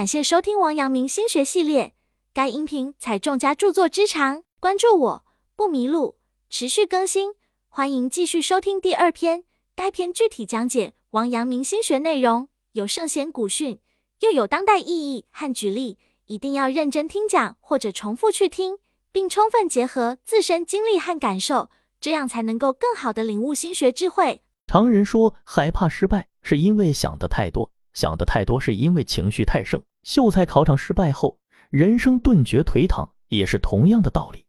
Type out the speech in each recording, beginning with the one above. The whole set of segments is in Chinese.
感谢收听王阳明心学系列，该音频采众家著作之长，关注我不迷路，持续更新，欢迎继续收听第二篇。该篇具体讲解王阳明心学内容，有圣贤古训，又有当代意义和举例，一定要认真听讲或者重复去听，并充分结合自身经历和感受，这样才能够更好的领悟心学智慧。常人说害怕失败，是因为想的太多。想的太多，是因为情绪太盛。秀才考场失败后，人生顿觉颓唐，也是同样的道理。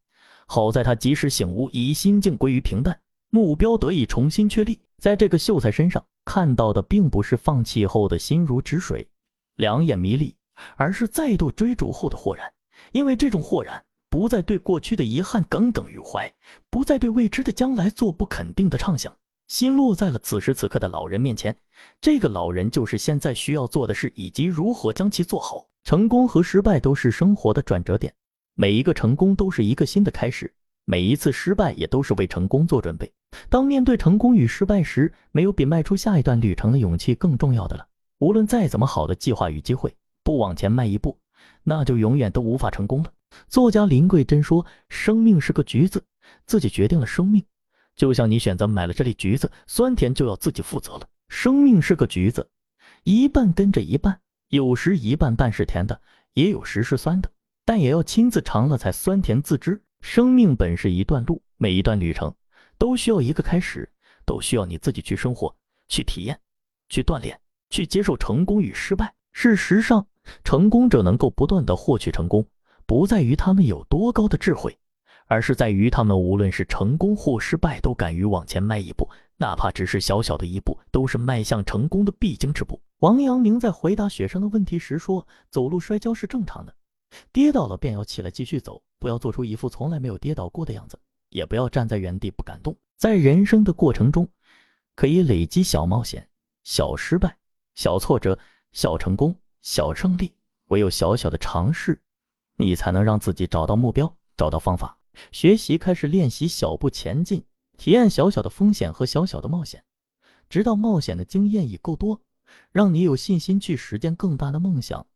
好在他及时醒悟，以心境归于平淡，目标得以重新确立。在这个秀才身上看到的，并不是放弃后的心如止水、两眼迷离，而是再度追逐后的豁然。因为这种豁然，不再对过去的遗憾耿耿于怀，不再对未知的将来做不肯定的畅想。心落在了此时此刻的老人面前，这个老人就是现在需要做的事，以及如何将其做好。成功和失败都是生活的转折点，每一个成功都是一个新的开始，每一次失败也都是为成功做准备。当面对成功与失败时，没有比迈出下一段旅程的勇气更重要的了。无论再怎么好的计划与机会，不往前迈一步，那就永远都无法成功了。作家林桂珍说：“生命是个橘子，自己决定了生命。”就像你选择买了这粒橘子，酸甜就要自己负责了。生命是个橘子，一半跟着一半，有时一半半是甜的，也有时是酸的，但也要亲自尝了才酸甜自知。生命本是一段路，每一段旅程都需要一个开始，都需要你自己去生活、去体验、去锻炼、去接受成功与失败。事实上，成功者能够不断的获取成功，不在于他们有多高的智慧。而是在于他们无论是成功或失败，都敢于往前迈一步，哪怕只是小小的一步，都是迈向成功的必经之步。王阳明在回答学生的问题时说：“走路摔跤是正常的，跌倒了便要起来继续走，不要做出一副从来没有跌倒过的样子，也不要站在原地不敢动。在人生的过程中，可以累积小冒险、小失败、小挫折、小成功、小胜利。唯有小小的尝试，你才能让自己找到目标，找到方法。”学习开始练习小步前进，体验小小的风险和小小的冒险，直到冒险的经验已够多，让你有信心去实践更大的梦想。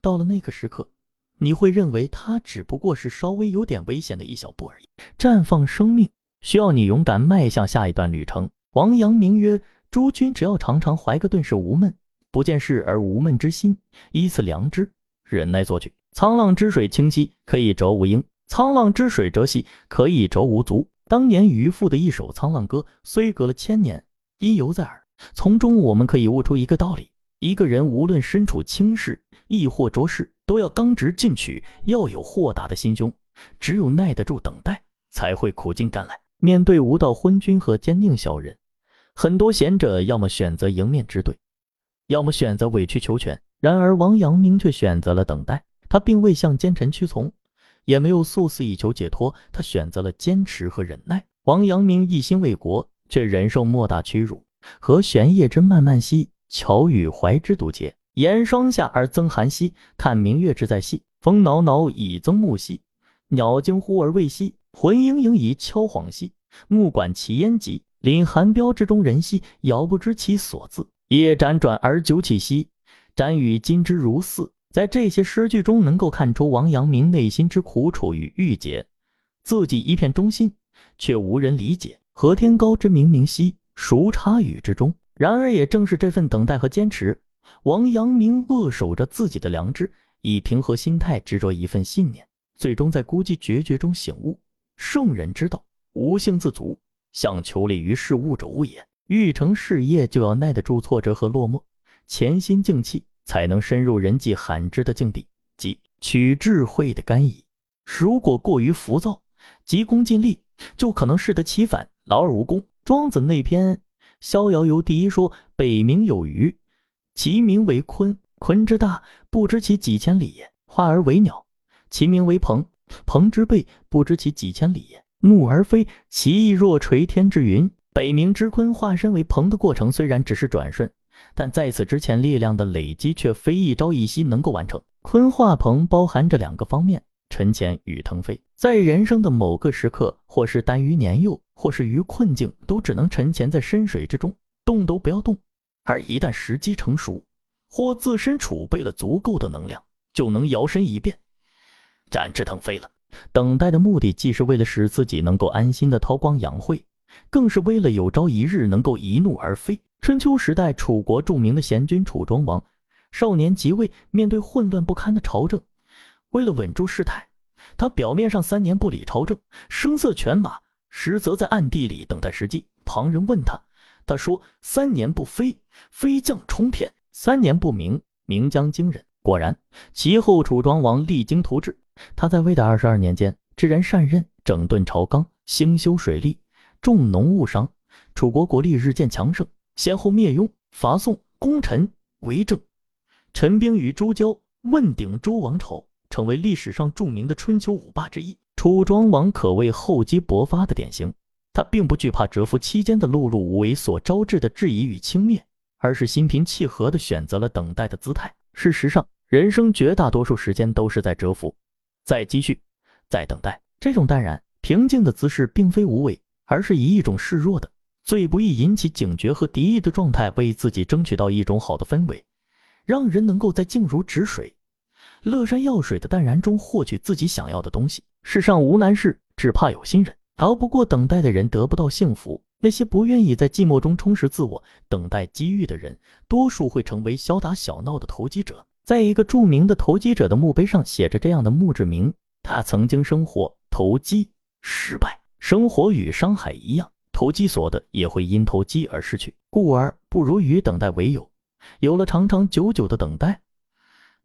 到了那个时刻，你会认为它只不过是稍微有点危险的一小步而已。绽放生命需要你勇敢迈向下一段旅程。王阳明曰：“诸君只要常常怀个顿是无闷，不见事而无闷之心，依此良知，忍耐作去。沧浪之水清兮，可以濯吾缨。”沧浪之水浊兮，可以濯吾足。当年渔父的一首《沧浪歌》，虽隔了千年，依犹在耳。从中我们可以悟出一个道理：一个人无论身处轻视亦或浊世，都要刚直进取，要有豁达的心胸。只有耐得住等待，才会苦尽甘来。面对无道昏君和奸佞小人，很多贤者要么选择迎面直对，要么选择委曲求全。然而王阳明却选择了等待，他并未向奸臣屈从。也没有速死以求解脱，他选择了坚持和忍耐。王阳明一心为国，却忍受莫大屈辱。和玄夜之漫漫兮，巧与怀之独结。严霜下而增寒兮，看明月之在兮。风恼恼以增暮兮，鸟惊呼而未息。魂萦萦以敲恍兮，目管其焉极。临寒标之中人兮，遥不知其所自。夜辗转而久起兮，瞻与今之如似。在这些诗句中，能够看出王阳明内心之苦楚与郁结。自己一片忠心，却无人理解。和天高之冥冥兮，孰差与之中？然而，也正是这份等待和坚持，王阳明扼守着自己的良知，以平和心态执着一份信念，最终在孤寂决绝中醒悟：圣人之道，无性自足，向求利于事物者无也。欲成事业，就要耐得住挫折和落寞，潜心静气。才能深入人迹罕至的境地，即取智慧的干邑。如果过于浮躁、急功近利，就可能适得其反，劳而无功。庄子那篇《逍遥游》第一说：“北冥有鱼，其名为鲲。鲲之大，不知其几千里也；化而为鸟，其名为鹏。鹏之背，不知其几千里也；怒而飞，其翼若垂天之云。北冥之鲲化身为鹏的过程，虽然只是转瞬。”但在此之前，力量的累积却非一朝一夕能够完成。鲲化鹏包含着两个方面：沉潜与腾飞。在人生的某个时刻，或是耽于年幼，或是于困境，都只能沉潜在深水之中，动都不要动。而一旦时机成熟，或自身储备了足够的能量，就能摇身一变，展翅腾飞了。等待的目的，既是为了使自己能够安心的韬光养晦，更是为了有朝一日能够一怒而飞。春秋时代，楚国著名的贤君楚庄王，少年即位，面对混乱不堪的朝政，为了稳住事态，他表面上三年不理朝政，声色犬马，实则在暗地里等待时机。旁人问他，他说：“三年不飞，飞将冲天；三年不鸣，鸣将惊人。”果然，其后楚庄王励精图治。他在位的二十二年间，知人善任，整顿朝纲，兴修水利，重农务商，楚国国力日渐强盛，先后灭雍、伐宋，功臣为政，陈兵与周交，问鼎诸王朝，成为历史上著名的春秋五霸之一。楚庄王可谓厚积薄发的典型。他并不惧怕蛰伏期间的碌碌无为所招致的质疑与轻蔑，而是心平气和地选择了等待的姿态。事实上，人生绝大多数时间都是在蛰伏。在积蓄，在等待，这种淡然平静的姿势，并非无为，而是以一种示弱的、最不易引起警觉和敌意的状态，为自己争取到一种好的氛围，让人能够在静如止水、乐山药水的淡然中获取自己想要的东西。世上无难事，只怕有心人。熬不过等待的人得不到幸福，那些不愿意在寂寞中充实自我、等待机遇的人，多数会成为小打小闹的投机者。在一个著名的投机者的墓碑上写着这样的墓志铭：他曾经生活投机失败，生活与商海一样，投机所得也会因投机而失去，故而不如与等待为友。有了长长久久的等待，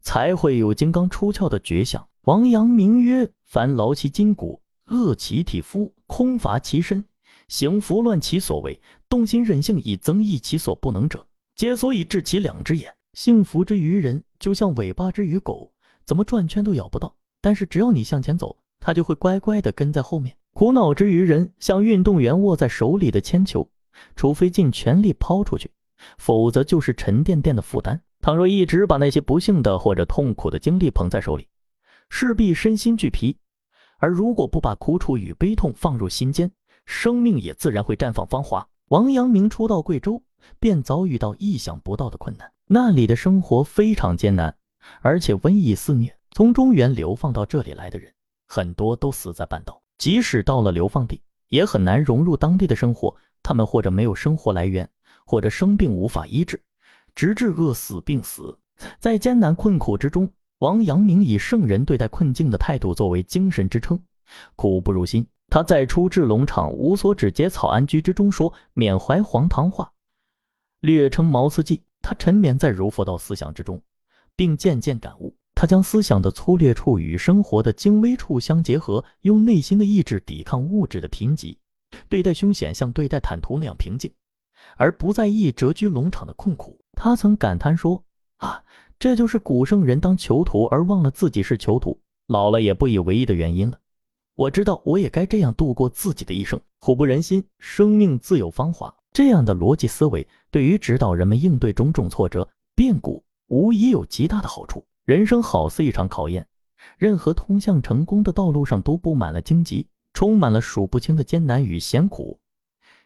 才会有金刚出鞘的绝响。王阳明曰：凡劳其筋骨，饿其体肤，空乏其身，行拂乱其所为，动心忍性以增益其所不能者，皆所以治其两只眼。幸福之于人，就像尾巴之于狗，怎么转圈都咬不到。但是只要你向前走，它就会乖乖地跟在后面。苦恼之于人，像运动员握在手里的铅球，除非尽全力抛出去，否则就是沉甸甸的负担。倘若一直把那些不幸的或者痛苦的经历捧在手里，势必身心俱疲。而如果不把苦楚与悲痛放入心间，生命也自然会绽放芳华。王阳明初到贵州。便遭遇到意想不到的困难，那里的生活非常艰难，而且瘟疫肆虐。从中原流放到这里来的人，很多都死在半道。即使到了流放地，也很难融入当地的生活。他们或者没有生活来源，或者生病无法医治，直至饿死病死。在艰难困苦之中，王阳明以圣人对待困境的态度作为精神支撑，苦不入心。他在出至龙场无所止节草安居之中说，缅怀黄唐话。略称毛思记，他沉湎在儒佛道思想之中，并渐渐感悟。他将思想的粗略处与生活的精微处相结合，用内心的意志抵抗物质的贫瘠，对待凶险像对待坦途那样平静，而不在意谪居龙场的困苦。他曾感叹说：“啊，这就是古圣人当囚徒而忘了自己是囚徒，老了也不以为意的原因了。我知道，我也该这样度过自己的一生。苦不忍心，生命自有芳华。”这样的逻辑思维，对于指导人们应对种种挫折、变故，无疑有极大的好处。人生好似一场考验，任何通向成功的道路上都布满了荆棘，充满了数不清的艰难与险苦、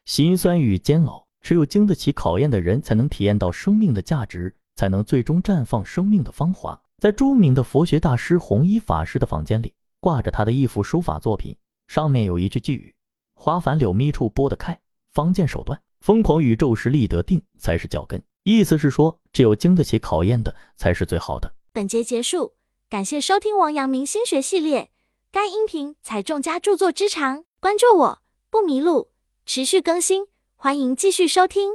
辛酸与煎熬。只有经得起考验的人，才能体验到生命的价值，才能最终绽放生命的芳华。在著名的佛学大师弘一法师的房间里，挂着他的一幅书法作品，上面有一句寄语：“花繁柳密处拨得开，方见手段。”疯狂宇宙时立得定才是脚跟，意思是说，只有经得起考验的才是最好的。本节结束，感谢收听王阳明心学系列。该音频采众家著作之长，关注我不迷路，持续更新，欢迎继续收听。